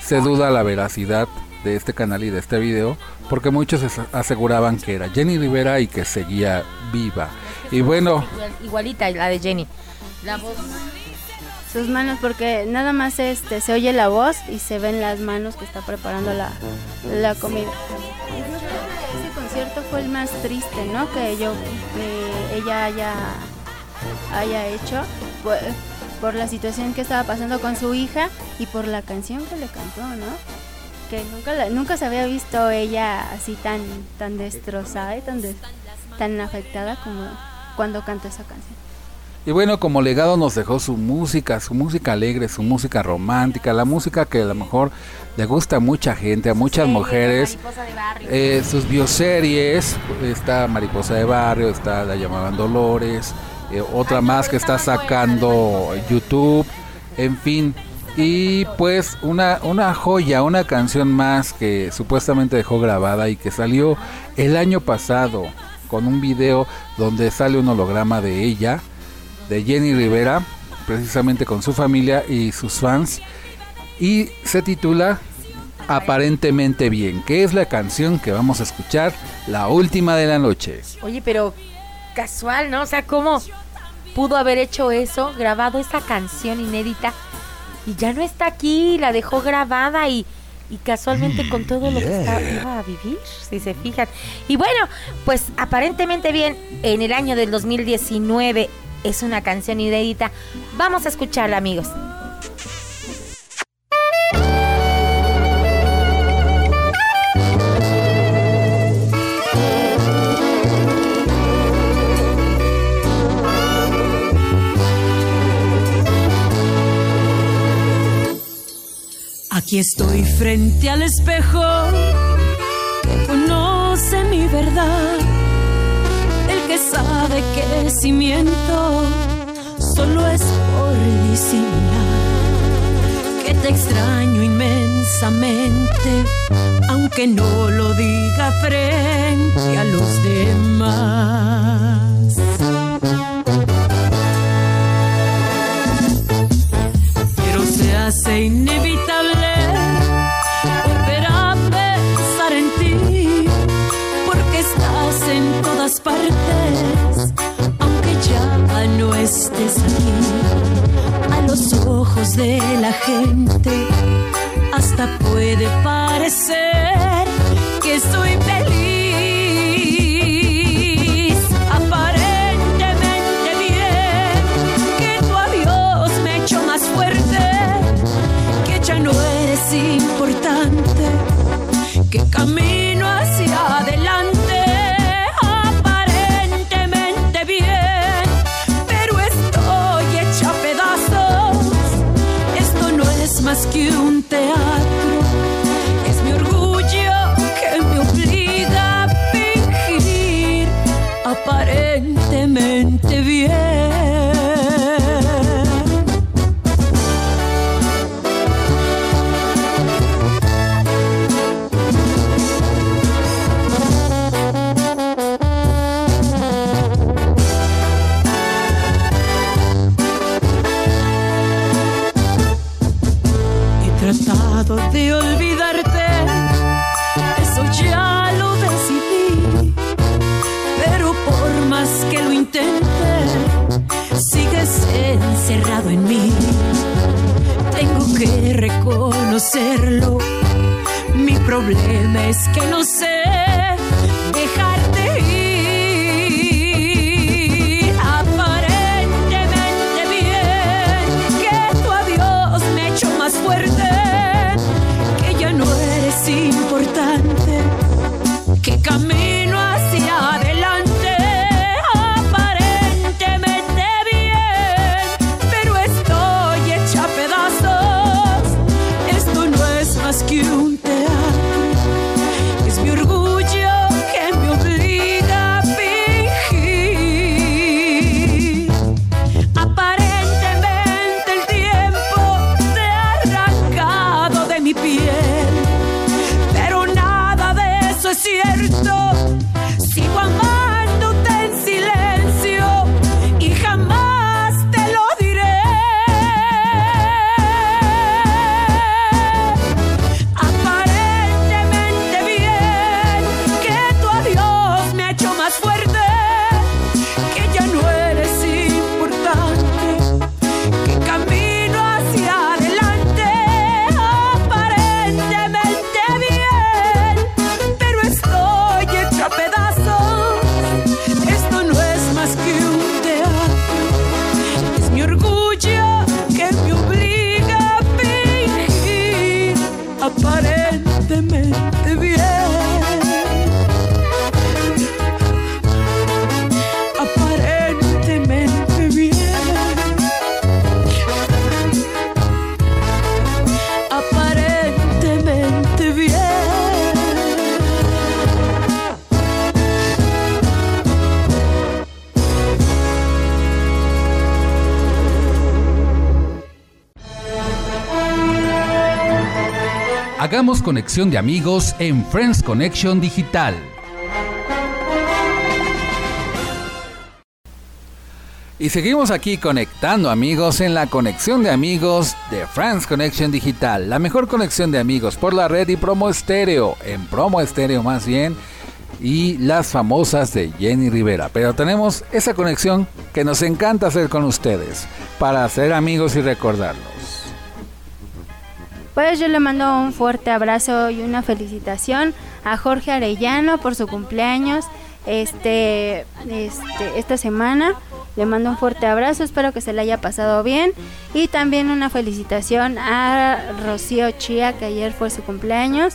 se duda la veracidad de este canal y de este video porque muchos aseguraban que era Jenny Rivera y que seguía viva. Y bueno, igualita la de Jenny. La voz sus manos porque nada más este se oye la voz y se ven las manos que está preparando la, la comida. Concierto fue el más triste, ¿no? Que yo ella haya haya hecho por, por la situación que estaba pasando con su hija y por la canción que le cantó, ¿no? que nunca, nunca se había visto ella así tan, tan destrozada y tan, tan afectada como cuando cantó esa canción. Y bueno, como legado nos dejó su música, su música alegre, su música romántica, la música que a lo mejor le gusta a mucha gente, a muchas mujeres. Eh, sus bioseries, está Mariposa de Barrio, está La llamaban Dolores, eh, otra más que está sacando YouTube, en fin, y pues una, una joya, una canción más que supuestamente dejó grabada y que salió el año pasado con un video donde sale un holograma de ella, de Jenny Rivera, precisamente con su familia y sus fans. Y se titula Aparentemente Bien, que es la canción que vamos a escuchar, la última de la noche. Oye, pero casual, ¿no? O sea, ¿cómo pudo haber hecho eso, grabado esa canción inédita? y ya no está aquí, la dejó grabada y, casualmente con todo lo que está, iba a vivir, si se fijan. Y bueno, pues aparentemente bien, en el año del 2019 es una canción inédita. Vamos a escucharla, amigos. Aquí estoy frente al espejo conoce mi verdad. Sabe que si miento solo es por disimular. Que te extraño inmensamente, aunque no lo diga frente a los demás. Pero se hace inevitable ojos de la gente hasta puede parecer que soy feliz. Aparentemente bien, que tu adiós me hecho más fuerte, que ya no eres importante, que camino hacia reconocerlo. Mi problema es que no sé Conexión de amigos en Friends Connection Digital. Y seguimos aquí conectando amigos en la conexión de amigos de Friends Connection Digital, la mejor conexión de amigos por la red y promo estéreo, en promo estéreo más bien, y las famosas de Jenny Rivera. Pero tenemos esa conexión que nos encanta hacer con ustedes, para hacer amigos y recordarlos. Pues yo le mando un fuerte abrazo y una felicitación a Jorge Arellano por su cumpleaños este, este, esta semana. Le mando un fuerte abrazo, espero que se le haya pasado bien. Y también una felicitación a Rocío Chía, que ayer fue su cumpleaños.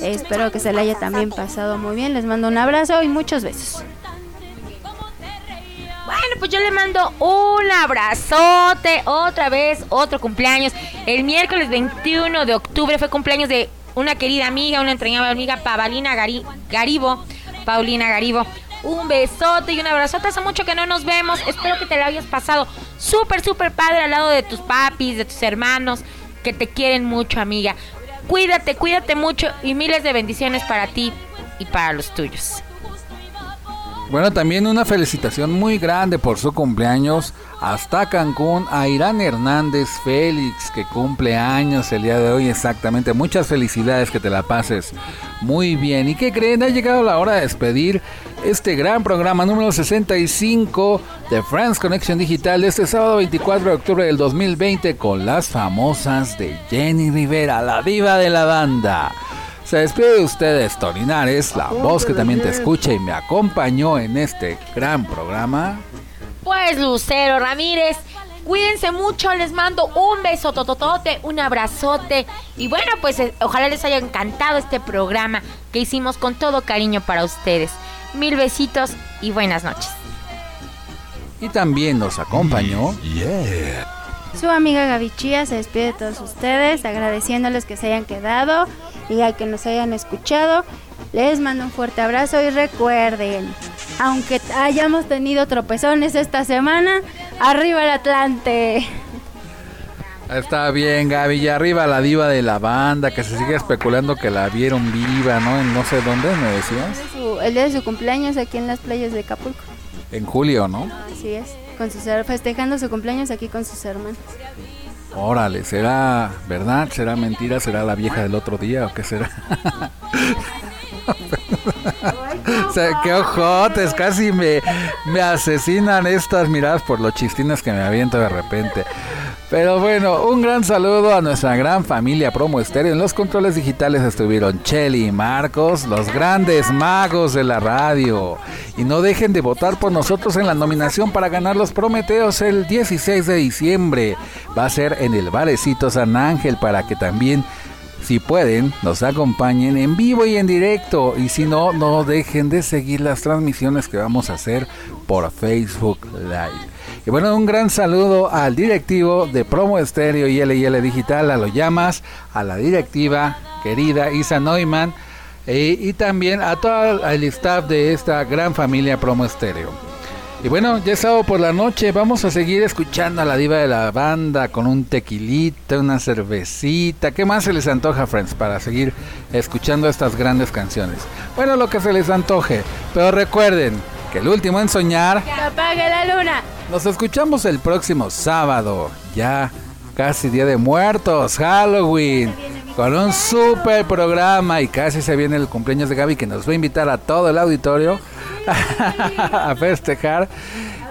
Espero que se le haya también pasado muy bien. Les mando un abrazo y muchos besos. Bueno, pues yo le mando un abrazote, otra vez, otro cumpleaños. El miércoles 21 de octubre fue cumpleaños de una querida amiga, una entrañable amiga, Paulina Garibo. Paulina Garibo. Un besote y un abrazote. Hace mucho que no nos vemos. Espero que te lo hayas pasado súper, súper padre al lado de tus papis, de tus hermanos, que te quieren mucho, amiga. Cuídate, cuídate mucho y miles de bendiciones para ti y para los tuyos. Bueno, también una felicitación muy grande por su cumpleaños hasta Cancún a Irán Hernández Félix, que cumple años el día de hoy exactamente. Muchas felicidades, que te la pases muy bien. ¿Y qué creen? Ha llegado la hora de despedir este gran programa número 65 de Friends Connection Digital de este sábado 24 de octubre del 2020 con las famosas de Jenny Rivera, la diva de la banda. Se despide de ustedes, Torinares, la voz que también te escucha y me acompañó en este gran programa. Pues Lucero Ramírez, cuídense mucho, les mando un beso tototote, un abrazote y bueno, pues eh, ojalá les haya encantado este programa que hicimos con todo cariño para ustedes. Mil besitos y buenas noches. Y también nos acompañó. Su amiga Gaby Chía se despide de todos ustedes, agradeciéndoles que se hayan quedado y a que nos hayan escuchado. Les mando un fuerte abrazo y recuerden, aunque hayamos tenido tropezones esta semana, arriba el Atlante. Está bien, Gaby. Y arriba la diva de la banda, que se sigue especulando que la vieron viva, ¿no? En no sé dónde, me decías. el día de su cumpleaños aquí en las playas de Acapulco. En julio, ¿no? Así es, con sus, festejando su cumpleaños aquí con sus hermanos. Órale, ¿será verdad? ¿Será mentira? ¿Será la vieja del otro día o qué será? o sea, qué ojotes, casi me, me asesinan estas miradas por los chistines que me aviento de repente. Pero bueno, un gran saludo a nuestra gran familia Promo Estéreo. En los controles digitales estuvieron Chelly y Marcos, los grandes magos de la radio. Y no dejen de votar por nosotros en la nominación para ganar los Prometeos el 16 de diciembre. Va a ser en el Varecito San Ángel para que también si pueden, nos acompañen en vivo y en directo. Y si no, no dejen de seguir las transmisiones que vamos a hacer por Facebook Live. Y bueno, un gran saludo al directivo de Promo Estéreo y LL Digital, a lo llamas, a la directiva querida Isa Neumann eh, y también a todo el staff de esta gran familia Promo Estéreo. Y bueno, ya es sábado por la noche, vamos a seguir escuchando a la diva de la banda con un tequilita, una cervecita. ¿Qué más se les antoja, friends, para seguir escuchando estas grandes canciones? Bueno, lo que se les antoje, pero recuerden que el último en soñar... ¡Que apague la luna! Nos escuchamos el próximo sábado, ya casi Día de Muertos, Halloween, con un super programa y casi se viene el cumpleaños de Gaby que nos va a invitar a todo el auditorio a festejar.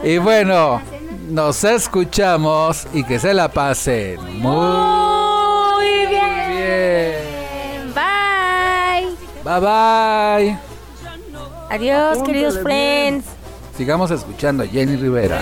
Y bueno, nos escuchamos y que se la pasen muy, bien. Bye. Bye bye. Adiós, queridos friends. Sigamos escuchando a Jenny Rivera.